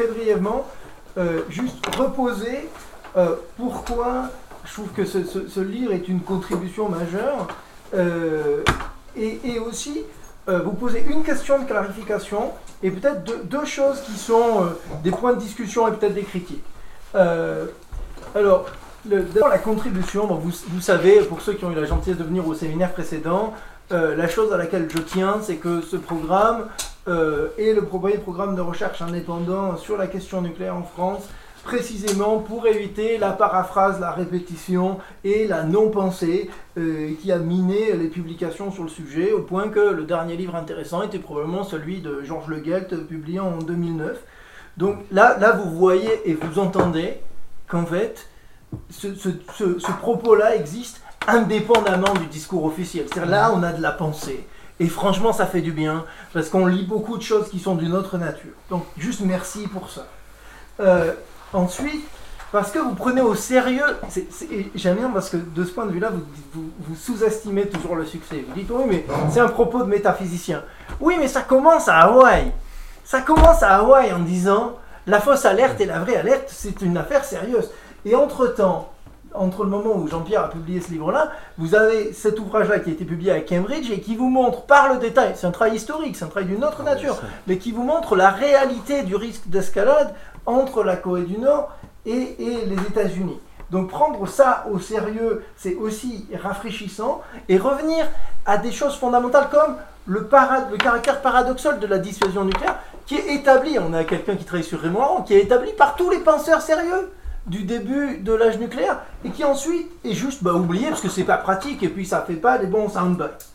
très brièvement euh, juste reposer euh, pourquoi je trouve que ce, livre est une contribution majeure et, aussi vous poser une question de clarification et peut-être deux, choses qui sont des points de discussion et peut-être des critiques. alors, D'abord, la contribution, vous, vous, savez, pour ceux qui ont eu la gentillesse de venir au séminaire précédent, euh, la chose à laquelle je tiens, c'est que ce programme euh, est le premier programme de recherche indépendant sur la question nucléaire en France, précisément pour éviter la paraphrase, la répétition et la non-pensée euh, qui a miné les publications sur le sujet, au point que le dernier livre intéressant était probablement celui de Georges Le Gelt, publié en 2009. Donc là, là, vous voyez et vous entendez qu'en fait, ce, propos-là existe indépendamment du discours officiel. C'est-à-dire là, on a de la pensée. Et franchement, ça fait du bien, parce qu'on lit beaucoup de choses qui sont d'une autre nature. Donc, juste merci pour ça. Euh, ensuite, parce que vous prenez au sérieux, j'aime bien parce que de ce point de vue-là, vous, vous, sous-estimez toujours le succès. Vous dites, oui, mais c'est un propos de métaphysicien. Oui, mais ça commence à Hawaï. Ça commence à Hawaï en disant, la fausse alerte et la vraie alerte, c'est une affaire sérieuse. Et entre-temps, entre le moment où Jean-Pierre a publié ce livre-là, vous avez cet ouvrage-là qui a été publié à Cambridge et qui vous montre par le détail, c'est un travail historique, c'est un travail d'une autre nature, mais qui vous montre la réalité du risque d'escalade entre la Corée du Nord et, les États-Unis. Donc prendre ça au sérieux, c'est aussi rafraîchissant, et revenir à des choses fondamentales comme le, le caractère paradoxal de la dissuasion nucléaire, qui est établi, on a quelqu'un qui travaille sur Raymond qui est établi par tous les penseurs sérieux du début de l'âge nucléaire et qui ensuite est juste bah, oublié parce que c'est pas pratique et puis ça fait pas des bons soundbites.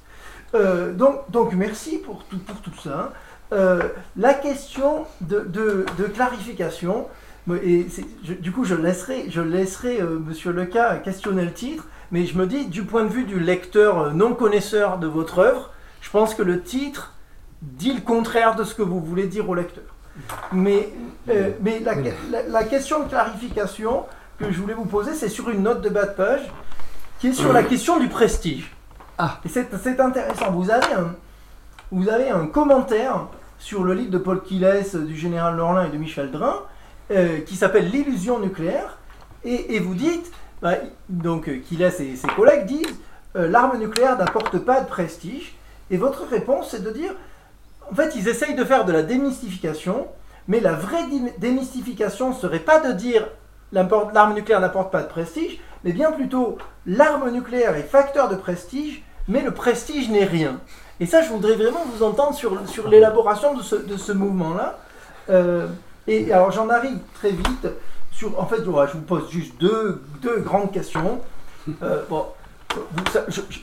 Euh, donc, donc merci pour tout, pour tout ça. Euh, la question de, de, clarification, et du coup je laisserai, je laisserai euh, Monsieur Leca questionner le titre, mais je me dis du point de vue du lecteur non connaisseur de votre œuvre, je pense que le titre dit le contraire de ce que vous voulez dire au lecteur. Mais, euh, mais la, question de clarification que je voulais vous poser, c'est sur une note de bas de page qui est sur la question du prestige. Ah. Et c'est intéressant. Vous avez, un, vous avez un commentaire sur le livre de Paul Quiles, du général Norlin et de Michel Drin, euh, qui s'appelle L'illusion nucléaire. Et, vous dites, bah, donc Quiles et ses collègues disent, euh, l'arme nucléaire n'apporte pas de prestige. Et votre réponse, c'est de dire, en fait, ils essayent de faire de la démystification, mais la vraie démystification ne serait pas de dire l'arme nucléaire n'apporte pas de prestige, mais bien plutôt l'arme nucléaire est facteur de prestige, mais le prestige n'est rien. Et ça, je voudrais vraiment vous entendre sur, l'élaboration de ce, mouvement-là. Euh, et alors, j'en arrive très vite sur. En fait, je vous pose juste deux, grandes questions. Euh, bon,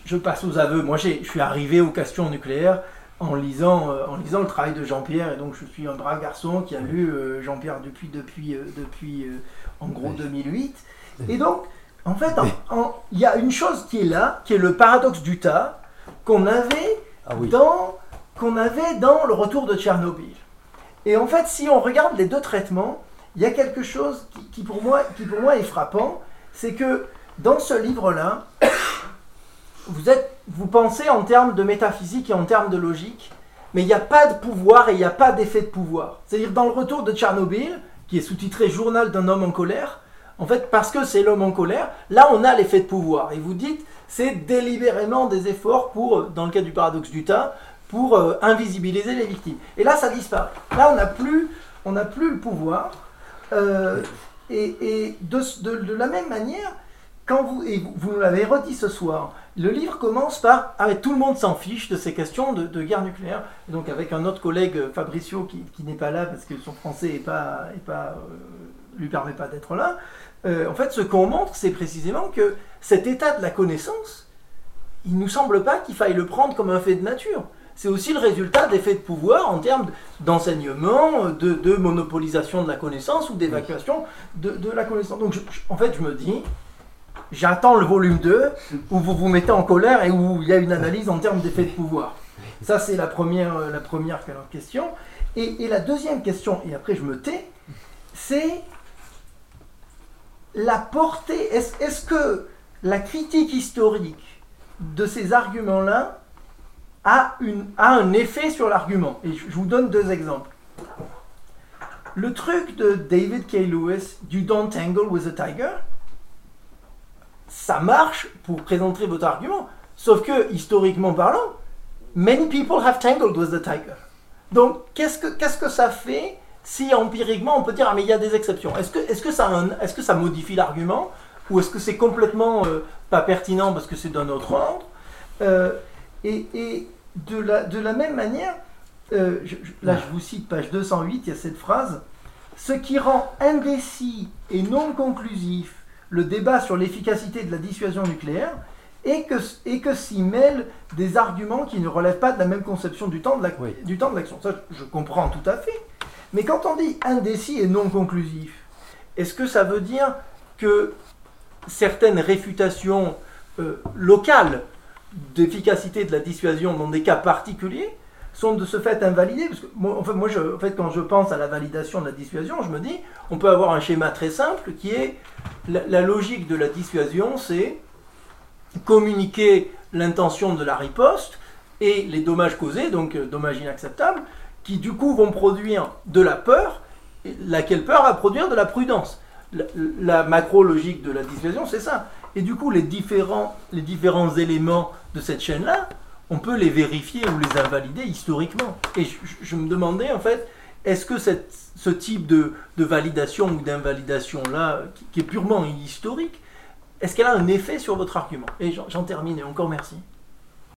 je, passe aux aveux. Moi, je suis arrivé aux questions nucléaires en lisant, euh, en lisant le travail de Jean-Pierre. Et donc, je suis un brave garçon qui a lu euh, Jean-Pierre depuis, depuis, euh, depuis en gros 2008. Et donc, en fait, il y a une chose qui est là, qui est le paradoxe du tas qu'on avait, ah dans, qu'on avait dans le retour de Tchernobyl. Et en fait, si on regarde les deux traitements, il y a quelque chose qui, pour, moi, qui pour moi est frappant, c'est que dans ce livre-là, vous, êtes, vous pensez en termes de métaphysique et en termes de logique, mais il n'y a pas de pouvoir et il n'y a pas d'effet de pouvoir. C'est-à-dire dans le retour de Tchernobyl, qui est sous-titré Journal d'un homme en colère, en fait, parce que c'est l'homme en colère, là on a l'effet de pouvoir. Et vous dites, c'est délibérément des efforts pour, dans le cas du paradoxe du tas, pour euh, invisibiliser les victimes. Et là, ça disparaît. Là, on n'a plus, plus le pouvoir. Euh, et, de, la même manière, quand vous, et vous, vous l'avez redit ce soir, le livre commence par ah, tout le monde s'en fiche de ces questions de, guerre nucléaire. Et donc avec un autre collègue, Fabricio, qui, n'est pas là parce que son français est pas, est pas, euh, lui permet pas d'être là. Euh, en fait, ce qu'on montre, c'est précisément que cet état de la connaissance, il nous semble pas qu'il faille le prendre comme un fait de nature. C'est aussi le résultat d'effets de pouvoir en termes d'enseignement, de, monopolisation de la connaissance ou d'évacuation de, la connaissance. Donc, en fait, je me dis, j'attends le volume 2 où vous vous mettez en colère et où il y a une analyse en termes d'effet de pouvoir. Ça, c'est la première, la première question. Et, la deuxième question, et après je me tais, c'est la portée. Est-ce que la critique historique de ces arguments-là a, a un effet sur l'argument? Et je vous donne deux exemples. le truc de David K. Lewis, du Don't Tangle with a Tiger, ça marche pour présenter votre argument. Sauf que, historiquement parlant, many people have tangled with the tiger. Donc, qu'est-ce que, qu'est-ce que ça fait si empiriquement on peut dire, ah mais il y a des exceptions? Est-ce que, est-ce que, ça, est-ce que ça modifie l'argument? Ou est-ce que c'est complètement euh, pas pertinent parce que c'est d'un autre ordre? Euh, et, et, de, la, de la même manière, euh, là je vous cite page 208, il y a cette phrase, ce qui rend indécis et non conclusif le débat sur l'efficacité de la dissuasion nucléaire, et que, et que s'y mêlent des arguments qui ne relèvent pas de la même conception du temps de l'action. Ça, je comprends tout à fait. Mais quand on dit indécis et non conclusif, est-ce que ça veut dire que certaines réfutations euh, locales d'efficacité de la dissuasion dans des cas particuliers sont de ce fait invalidées? Parce que moi, en fait, moi je, en fait, quand je pense à la validation de la dissuasion, je me dis, on peut avoir un schéma très simple qui est la logique de la dissuasion, c'est communiquer l'intention de la riposte et les dommages causés, donc euh, dommages inacceptables, qui du coup vont produire de la peur, laquelle peur va produire de la prudence. La, macro-logique de la dissuasion, c'est ça. Et du coup, les différents, les différents éléments de cette chaîne-là, on peut les vérifier ou les invalider historiquement. Et je, me demandais, en fait, est-ce que ce type de, validation ou d'invalidation-là, qui, est purement historique, est-ce qu'elle a un effet sur votre argument? Et j'en termine, et encore merci.